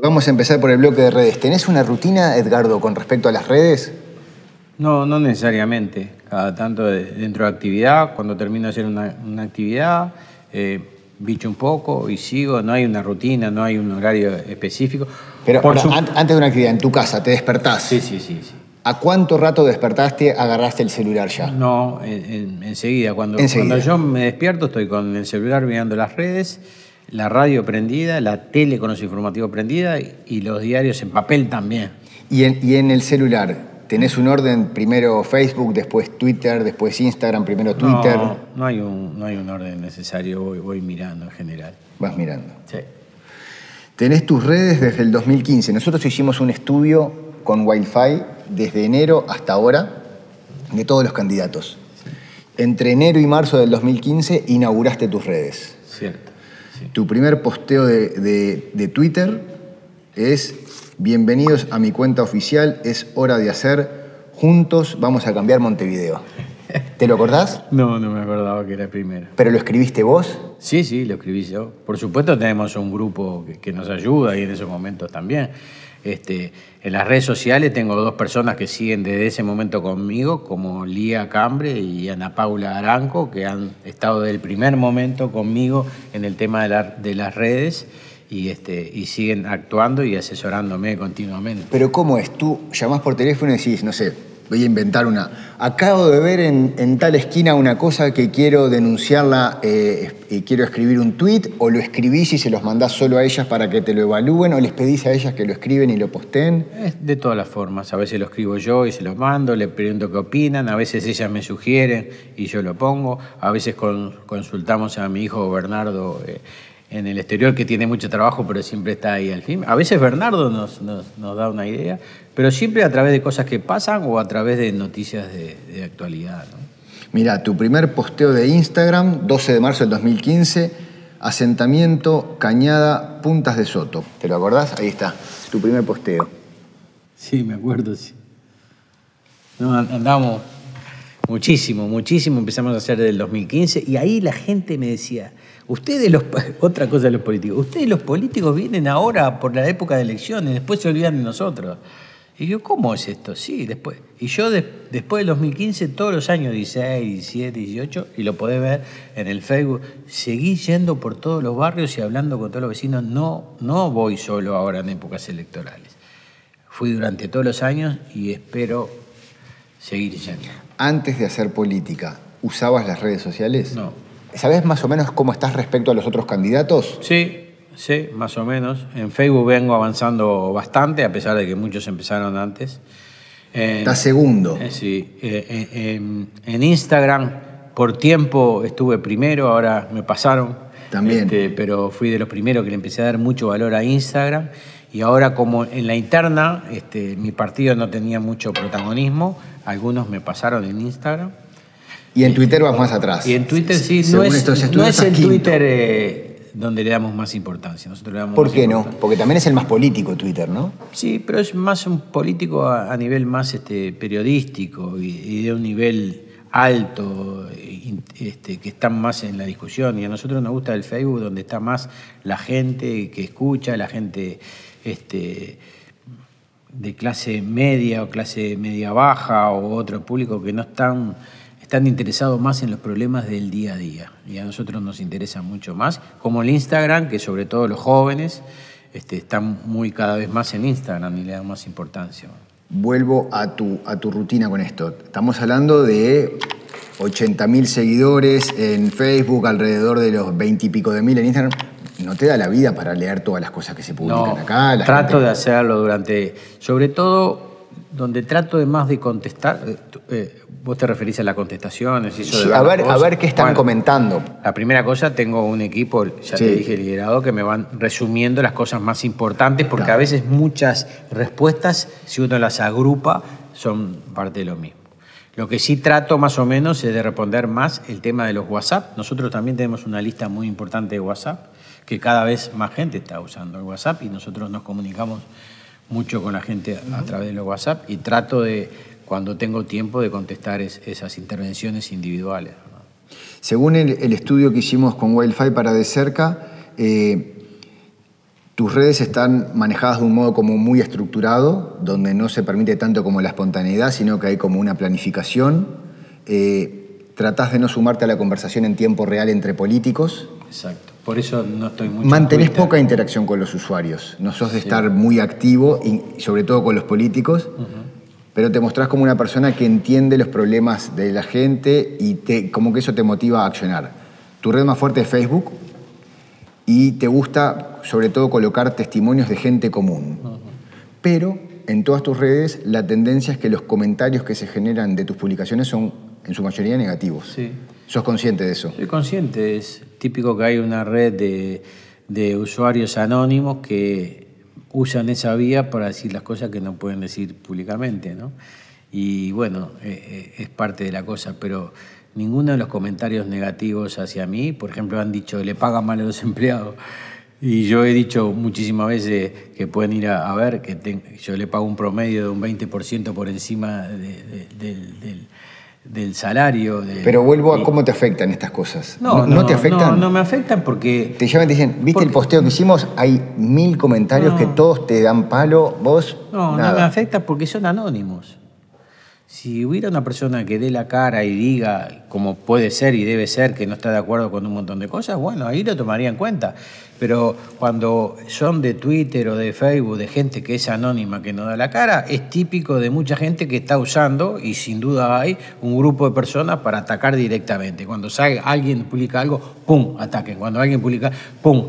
Vamos a empezar por el bloque de redes. ¿Tenés una rutina, Edgardo, con respecto a las redes? No, no necesariamente. Cada tanto de- dentro de actividad, cuando termino de hacer una, una actividad, eh, bicho un poco y sigo. No hay una rutina, no hay un horario específico. Pero Por ahora, su- an- antes de una actividad, en tu casa, te despertás. Sí, sí, sí, sí. ¿A cuánto rato despertaste, agarraste el celular ya? No, en- en- enseguida. Cuando, Enseguida. cuando yo me despierto, estoy con el celular mirando las redes, la radio prendida, la tele con los informativos prendida y, los diarios en papel también. Y en, y en el celular, ¿tenés un orden? Primero Facebook, después Twitter, después Instagram, primero Twitter. No, no hay un, no hay un orden necesario, voy, voy mirando en general. Vas mirando. Sí. Tenés tus redes desde el 2015. Nosotros hicimos un estudio con Wi-Fi desde enero hasta ahora de todos los candidatos. Entre enero y marzo del 2015 inauguraste tus redes. Cierto. Tu primer posteo de- de Twitter es bienvenidos a mi cuenta oficial, es hora de hacer, juntos vamos a cambiar Montevideo. ¿Te lo acordás? No, no me acordaba que era el primero. ¿Pero lo escribiste vos? Sí, sí, lo escribí yo. Por supuesto tenemos un grupo que, que nos ayuda y en esos momentos también. Este, en las redes sociales tengo dos personas que siguen desde ese momento conmigo, como Lía Cambre y Ana Paula Aranco, que han estado desde el primer momento conmigo en el tema de, la- de las redes y, este, y siguen actuando y asesorándome continuamente. Pero ¿cómo es? Tú llamás por teléfono y decís, no sé, voy a inventar una. Acabo de ver en, tal esquina una cosa que quiero denunciarla eh, y quiero escribir un tweet, o lo escribís y se los mandás solo a ellas para que te lo evalúen, o les pedís a ellas que lo escriben y lo posteen. Es de todas las formas. A veces lo escribo yo y se lo mando, le pregunto qué opinan, a veces ellas me sugieren y yo lo pongo, a veces con- consultamos a mi hijo Bernardo eh, en el exterior que tiene mucho trabajo pero siempre está ahí al fin. A veces Bernardo nos, nos- nos da una idea, pero siempre a través de cosas que pasan o a través de noticias de, de actualidad. ¿no? Mira, tu primer posteo de Instagram, 12 de marzo del 2015, asentamiento Cañada Puntas de Soto. ¿Te lo acordás? Ahí está, tu primer posteo. Sí, me acuerdo, sí. No, an- andamos muchísimo, muchísimo. Empezamos a hacer del 2015 y ahí la gente me decía, ustedes los, otra cosa de los políticos, ustedes los políticos vienen ahora por la época de elecciones, después se olvidan de nosotros. Y yo, ¿cómo es esto? Sí, después. Y yo de- después del 2015, todos los años, 16, 17, 18, y lo podés ver en el Facebook, seguí yendo por todos los barrios y hablando con todos los vecinos. No, no voy solo ahora en épocas electorales. Fui durante todos los años y espero seguir yendo. Antes de hacer política, ¿usabas las redes sociales? No. ¿Sabés más o menos cómo estás respecto a los otros candidatos? Sí, sí, más o menos. En Facebook vengo avanzando bastante, a pesar de que muchos empezaron antes. En- Estás segundo. eh, sí, eh, eh, en, en Instagram por tiempo estuve primero, ahora me pasaron. También. Este, pero fui de los primeros que le empecé a dar mucho valor a Instagram. Y ahora como en la interna este, mi partido no tenía mucho protagonismo, algunos me pasaron en Instagram. Y en Twitter vas más atrás. Y en Twitter sí, no Según es, no es el quinto. Twitter eh, donde le damos más importancia. Nosotros le damos ¿Por qué no? Porque también es el más político Twitter, ¿no? Sí, pero es más un político a, a nivel más este, periodístico y, y de un nivel alto, este, que están más en la discusión. Y a nosotros nos gusta el Facebook, donde está más la gente que escucha, la gente este, de clase media o clase media baja o otro público que no están, están interesados más en los problemas del día a día. Y a nosotros nos interesa mucho más, como el Instagram, que sobre todo los jóvenes este, están muy cada vez más en Instagram y le dan más importancia. Vuelvo a tu, a tu rutina con esto. Estamos hablando de 80.000 seguidores en Facebook, alrededor de los 20 y pico de mil en Instagram. No te da la vida para leer todas las cosas que se publican No, acá. la trato gente- de hacerlo durante, sobre todo donde trato de más de contestar. eh, eh, vos te referís a las contestaciones y eso de Sí, ver a ver, a ver qué están Bueno, comentando. La primera cosa, tengo un equipo, ya Sí. te dije, liderado, que me van resumiendo las cosas más importantes, porque Claro. a veces muchas respuestas, si uno las agrupa, son parte de lo mismo. Lo que sí trato más o menos es de responder más el tema de los WhatsApp. Nosotros también tenemos una lista muy importante de WhatsApp, que cada vez más gente está usando el WhatsApp y nosotros nos comunicamos mucho con la gente a través de los WhatsApp y trato de, cuando tengo tiempo, de contestar es- esas intervenciones individuales. ¿no? Según el, el estudio que hicimos con Wildfire para de cerca, eh, Tus redes están manejadas de un modo como muy estructurado, donde no se permite tanto como la espontaneidad, sino que hay como una planificación. Eh, tratás de no sumarte a la conversación en tiempo real entre políticos. Exacto. Por eso no estoy mucho. Mantenés poca interacción con los usuarios. No sos de estar muy activo, y sobre todo con los políticos, pero te mostrás como una persona que entiende los problemas de la gente y te, como que eso te motiva a accionar. Tu red más fuerte es Facebook y te gusta sobre todo colocar testimonios de gente común. Pero en todas tus redes la tendencia es que los comentarios que se generan de tus publicaciones son en su mayoría negativos. Sí. ¿Sos consciente de eso? Soy consciente, es típico que hay una red de, de usuarios anónimos que usan esa vía para decir las cosas que no pueden decir públicamente, ¿no? Y bueno, eh, eh, es parte de la cosa, pero ninguno de los comentarios negativos hacia mí, por ejemplo, han dicho, le pagan mal a los empleados. Y yo he dicho muchísimas veces que pueden ir a, ver que yo le pago un promedio de un 20% por encima de- de- del, del- del salario. de- Pero vuelvo a cómo te afectan estas cosas. no, ¿No, te afectan? No, no me afectan porque. Te llaman y te dicen, ¿viste el posteo que hicimos? Hay mil comentarios No. que todos te dan palo, vos No, nada. no me afecta porque son anónimos. Si hubiera una persona que dé la cara y diga, como puede ser y debe ser, que no está de acuerdo con un montón de cosas, bueno, ahí lo tomaría en cuenta. Pero cuando son de Twitter o de Facebook, de gente que es anónima, que no da la cara, es típico de mucha gente que está usando, y sin duda hay, un grupo de personas para atacar directamente. Cuando alguien publica algo, ¡pum!, ataquen. Cuando alguien publica, ¡pum!,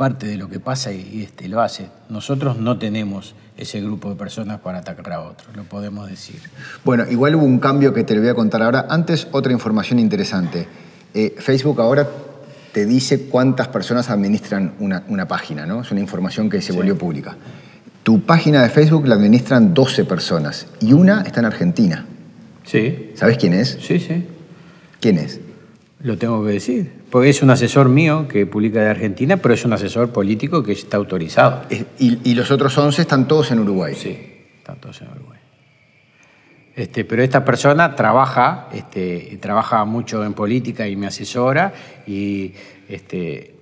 parte de lo que pasa y, este, lo hace. Nosotros no tenemos ese grupo de personas para atacar a otros, lo podemos decir. Bueno, igual hubo un cambio que te lo voy a contar ahora. Antes, otra información interesante. Eh, Facebook ahora te dice cuántas personas administran una, una página, ¿no? Es una información que se volvió pública. Tu página de Facebook la administran 12 personas y una está en Argentina. Sí, ¿Sabes quién es? sí, sí. ¿Quién es? Lo tengo que decir. Porque es un asesor mío que publica de Argentina, pero es un asesor político que está autorizado. Y, y los otros 11 están todos en Uruguay. Sí, están todos en Uruguay. Este, pero esta persona trabaja, este, trabaja mucho en política y me asesora y este,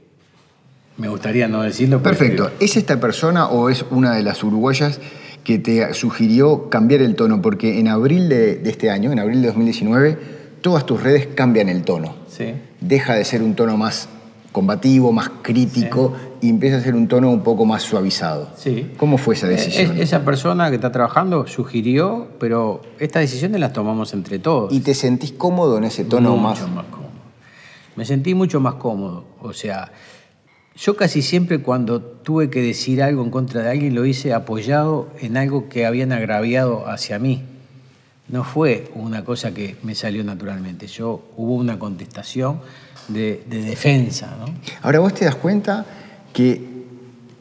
me gustaría no decirlo. Perfecto. ¿Es esta persona o es una de las uruguayas que te sugirió cambiar el tono? Porque en abril de, de este año, en abril de 2019, todas tus redes cambian el tono. Sí. Deja de ser un tono más combativo, más crítico, y empieza a ser un tono un poco más suavizado. Sí. ¿Cómo fue esa decisión? Es- esa persona que está trabajando sugirió, pero estas decisiones las tomamos entre todos. ¿Y te sentís cómodo en ese tono mucho más? cómodo. Me sentí mucho más cómodo. O sea, yo casi siempre cuando tuve que decir algo en contra de alguien lo hice apoyado en algo que habían agraviado hacia mí. No fue una cosa que me salió naturalmente. Yo hubo una contestación de, de defensa, ¿no? Ahora vos te das cuenta que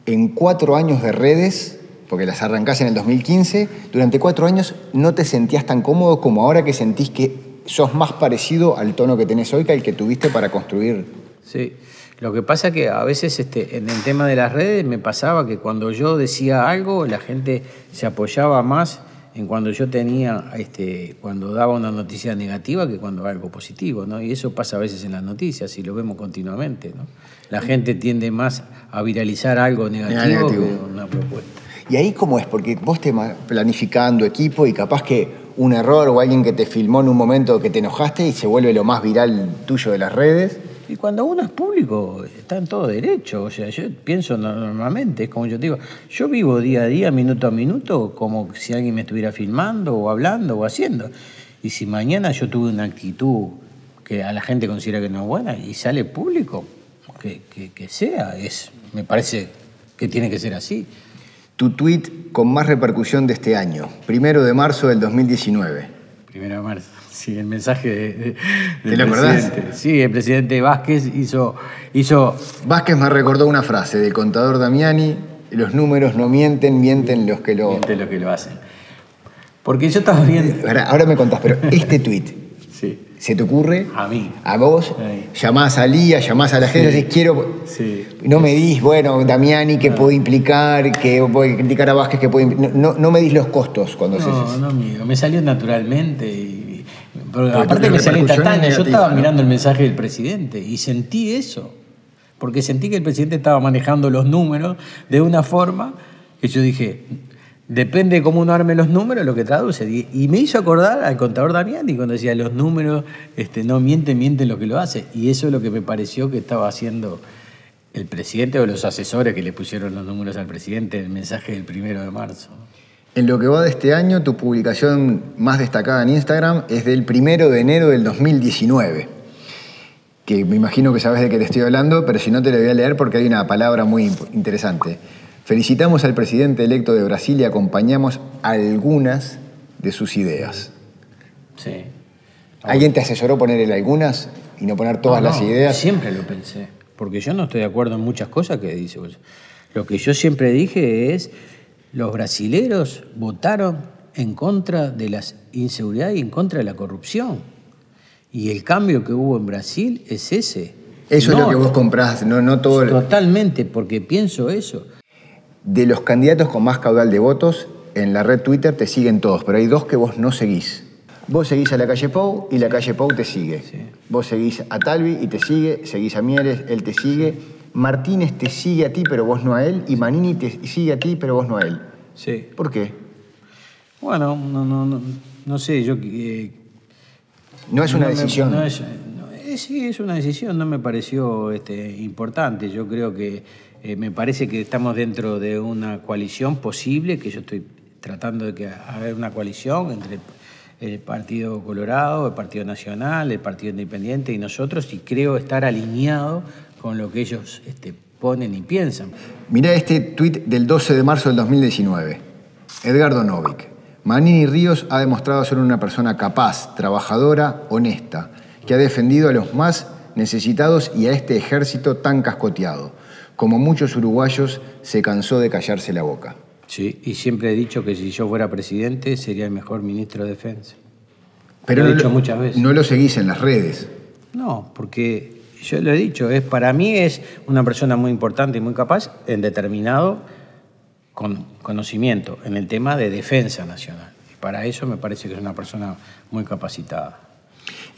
en cuatro años de redes, porque las arrancás en el 2015, durante cuatro años no te sentías tan cómodo como ahora que sentís que sos más parecido al tono que tenés hoy que al que tuviste para construir. Sí. Lo que pasa que a veces este, en el tema de las redes me pasaba que cuando yo decía algo, la gente se apoyaba más en cuando yo tenía, este, cuando daba una noticia negativa que cuando algo positivo, ¿no? Y eso pasa a veces en las noticias y lo vemos continuamente, ¿no? La gente tiende más a viralizar algo negativo, Negativo. que una propuesta. ¿Y ahí cómo es? Porque vos te planificando equipo y capaz que un error o alguien que te filmó en un momento que te enojaste y se vuelve lo más viral tuyo de las redes. Y cuando uno es público, está en todo derecho. O sea, yo pienso no- normalmente, es como yo te digo, yo vivo día a día, minuto a minuto, como si alguien me estuviera filmando o hablando o haciendo. Y si mañana yo tuve una actitud que a la gente considera que no es buena y sale público, que, que- que sea, es, me parece que tiene que ser así. Tu tweet con más repercusión de este año, primero de marzo del 2019. Primero de marzo. Sí, el mensaje de, de- ¿Te del lo acordás? presidente. Sí, el presidente Vázquez hizo, hizo Vázquez me recordó una frase del contador Damiani, los números no mienten, mienten los que lo... miente lo que lo hacen. Porque yo estaba viendo. Ahora, ahora me contás, pero este tweet, Sí. ¿se te ocurre? A mí. A vos, Ahí. llamás a Lía, llamás a la gente, decís, quiero... Sí. No me dis, bueno, Damiani, que puede implicar, que puede criticar a Vázquez, que puede... No, no, no me dis los costos cuando haces No, eso. no, amigo. Me salió naturalmente. Y, pero aparte repercusión es instantáneo. Yo estaba ¿no? mirando el mensaje del presidente y sentí eso. porque sentí que el presidente estaba manejando los números de una forma que yo dije, depende de cómo uno arme los números, lo que traduce. Y me hizo acordar al contador Damiani cuando decía, los números este, no mienten, mienten lo que lo hace. Y eso es lo que me pareció que estaba haciendo el presidente o los asesores que le pusieron los números al presidente en el mensaje del primero de marzo. En lo que va de este año, tu publicación más destacada en Instagram es del primero de enero del 2019 que me imagino que sabes de qué te estoy hablando, pero si no te lo voy a leer porque hay una palabra muy interesante. Felicitamos al presidente electo de Brasil y acompañamos algunas de sus ideas. Sí. ¿Alguien te asesoró ponerle algunas y no poner todas las ideas? Siempre lo pensé, porque yo no estoy de acuerdo en muchas cosas que dice. Lo que yo siempre dije es, los brasileros votaron en contra de la inseguridad y en contra de la corrupción. Y el cambio que hubo en Brasil es ese. Eso es lo que vos comprás, no, no todo. Totalmente, porque pienso eso. De los candidatos con más caudal de votos, en la red Twitter te siguen todos, pero hay dos que vos no seguís. Vos seguís a la calle Pou y la calle Pou te sigue. Vos seguís a Talvi y te sigue, seguís a Mieres, él te sigue. Martínez te sigue a ti, pero vos no a él. Y Manini te sigue a ti, pero vos no a él. Sí. ¿Por qué? Bueno, no, no, no, no sé, yo eh, no es una decisión. sí, es una decisión, no me pareció este, importante. Yo creo que eh, me parece que estamos dentro de una coalición posible, que yo estoy tratando de que haga una coalición entre el Partido Colorado, el Partido Nacional, el Partido Independiente y nosotros, y creo estar alineado con lo que ellos este, ponen y piensan. Mira este tuit del 12 de marzo del 2019. Edgardo Novik. Manini Ríos ha demostrado ser una persona capaz, trabajadora, honesta, que ha defendido a los más necesitados y a este ejército tan cascoteado. Como muchos uruguayos, se cansó de callarse la boca. Sí, y siempre he dicho que si yo fuera presidente sería el mejor ministro de Defensa. Pero lo he dicho muchas veces. No lo seguís en las redes. No, porque yo lo he dicho, es, para mí es una persona muy importante y muy capaz en determinado con conocimiento en el tema de defensa nacional. Y para eso me parece que es una persona muy capacitada.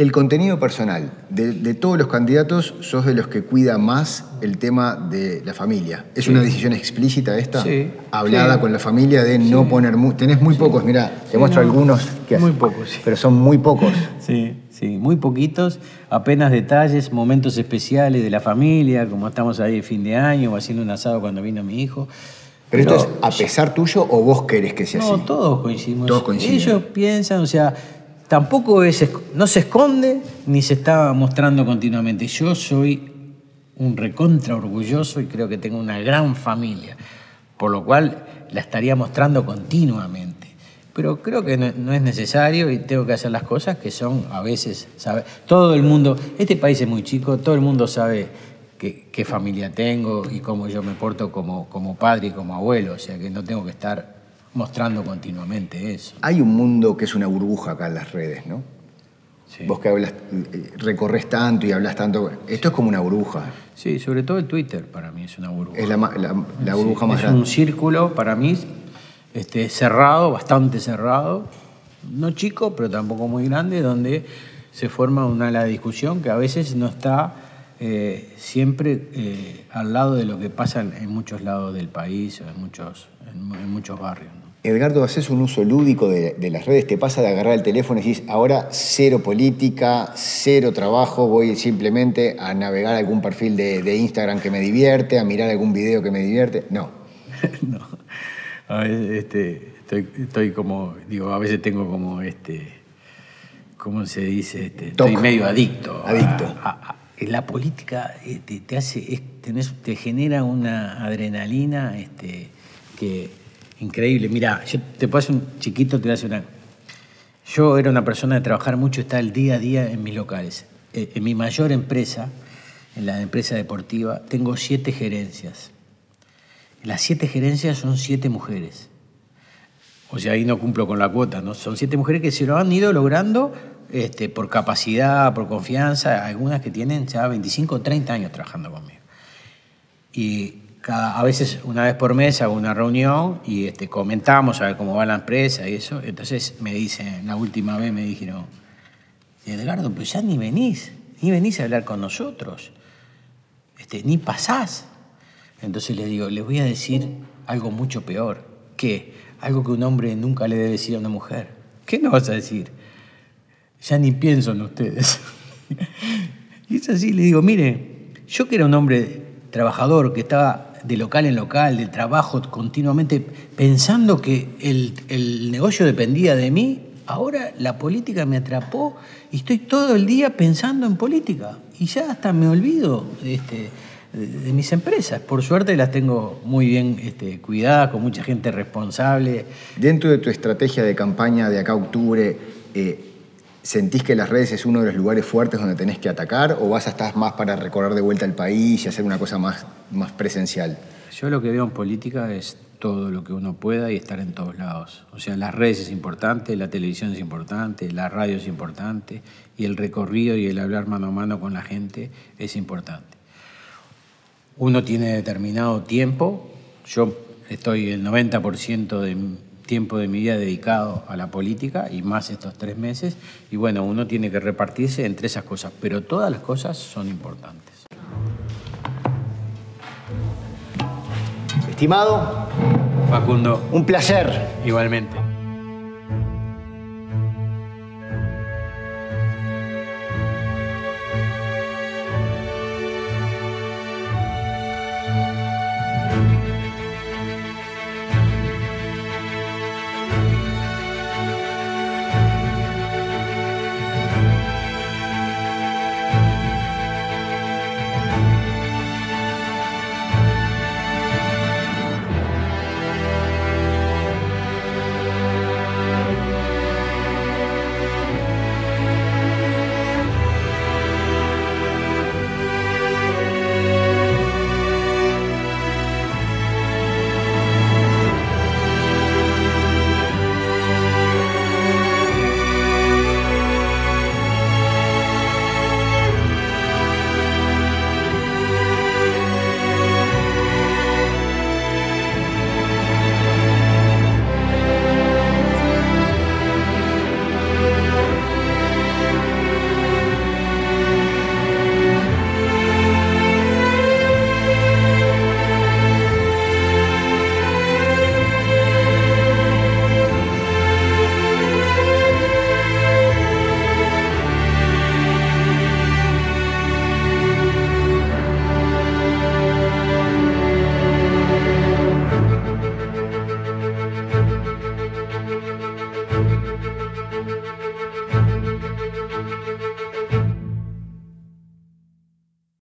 El contenido personal. De, todos los candidatos, sos de los que cuida más el tema de la familia. ¿Es una decisión explícita esta? Sí. Hablada con la familia de no poner... tenés muy pocos, mira, te muestro algunos. Que muy pocos, Pero son muy pocos. Sí, sí, muy poquitos. Apenas detalles, momentos especiales de la familia, como estamos ahí de fin de año o haciendo un asado cuando vino mi hijo. ¿Pero, esto es a pesar tuyo o vos querés que sea así? No, todos coincidimos. Todos coinciden. Ellos piensan, o sea, tampoco es, no se esconde ni se está mostrando continuamente. Yo soy un recontra orgulloso y creo que tengo una gran familia, por lo cual la estaría mostrando continuamente. Pero creo que no, es necesario y tengo que hacer las cosas que son a veces. Todo el mundo, este país es muy chico, todo el mundo sabe qué, familia tengo y cómo yo me porto como, como padre y como abuelo, o sea que no tengo que estar mostrando continuamente eso. Hay un mundo que es una burbuja acá en las redes, ¿no? Vos que hablas, eh, recorres tanto y hablas tanto, esto es como una burbuja. Sí, sobre todo el Twitter para mí es una burbuja. Es la, burbuja más grande. Es un círculo para mí este, cerrado, bastante cerrado, no chico, pero tampoco muy grande, donde se forma una ala de discusión que a veces no está eh, siempre eh, al lado de lo que pasa en, muchos lados del país, en muchos, en, muchos barrios. Edgardo, haces un uso lúdico de, las redes, te pasa de agarrar el teléfono y decís, ahora cero política, cero trabajo, voy simplemente a navegar algún perfil de, Instagram que me divierte, a mirar algún video que me divierte. No. no. A veces este, estoy, como, digo, a veces tengo como este, ¿cómo se dice? Este, estoy medio adicto. Adicto. a, la política eh, te, hace, te genera una adrenalina este, que increíble. Mira, yo te hacer un chiquito, te hacer una. Yo era una persona de trabajar mucho, estar el día a día en mis locales. Eh, en mi mayor empresa, en la empresa deportiva, tengo siete gerencias. Las siete gerencias son siete mujeres. O sea, ahí no cumplo con la cuota, ¿no? Son siete mujeres que se lo han ido logrando este, por capacidad, por confianza, algunas que tienen ya 25 o 30 años trabajando conmigo. Y cada, a veces una vez por mes hago una reunión y este, comentamos a ver cómo va la empresa y eso. Entonces me dicen, la última vez me dijeron, Edgardo, pues ya ni venís, ni venís a hablar con nosotros. este, ni pasás. Entonces le digo, les voy a decir algo mucho peor. ¿Qué? Algo que un hombre nunca le debe decir a una mujer. ¿Qué no vas a decir? Ya ni pienso en ustedes. y es así, le digo, mire, yo que era un hombre trabajador, que estaba de local en local, de trabajo continuamente, pensando que el, el negocio dependía de mí, ahora la política me atrapó y estoy todo el día pensando en política. Y ya hasta me olvido este, de, mis empresas. Por suerte las tengo muy bien este, cuidadas, con mucha gente responsable. Dentro de tu estrategia de campaña de acá a octubre, eh, ¿sentís que las redes es uno de los lugares fuertes donde tenés que atacar o vas a estar más para recorrer de vuelta el país y hacer una cosa más, más presencial? Yo lo que veo en política es todo lo que uno pueda y estar en todos lados. O sea, las redes es importante, la televisión es importante, la radio es importante y el recorrido y el hablar mano a mano con la gente es importante. Uno tiene determinado tiempo, yo estoy el 90% de tiempo de mi vida dedicado a la política y más estos tres meses, y bueno, uno tiene que repartirse entre esas cosas, pero todas las cosas son importantes. Estimado, Facundo, un placer. igualmente.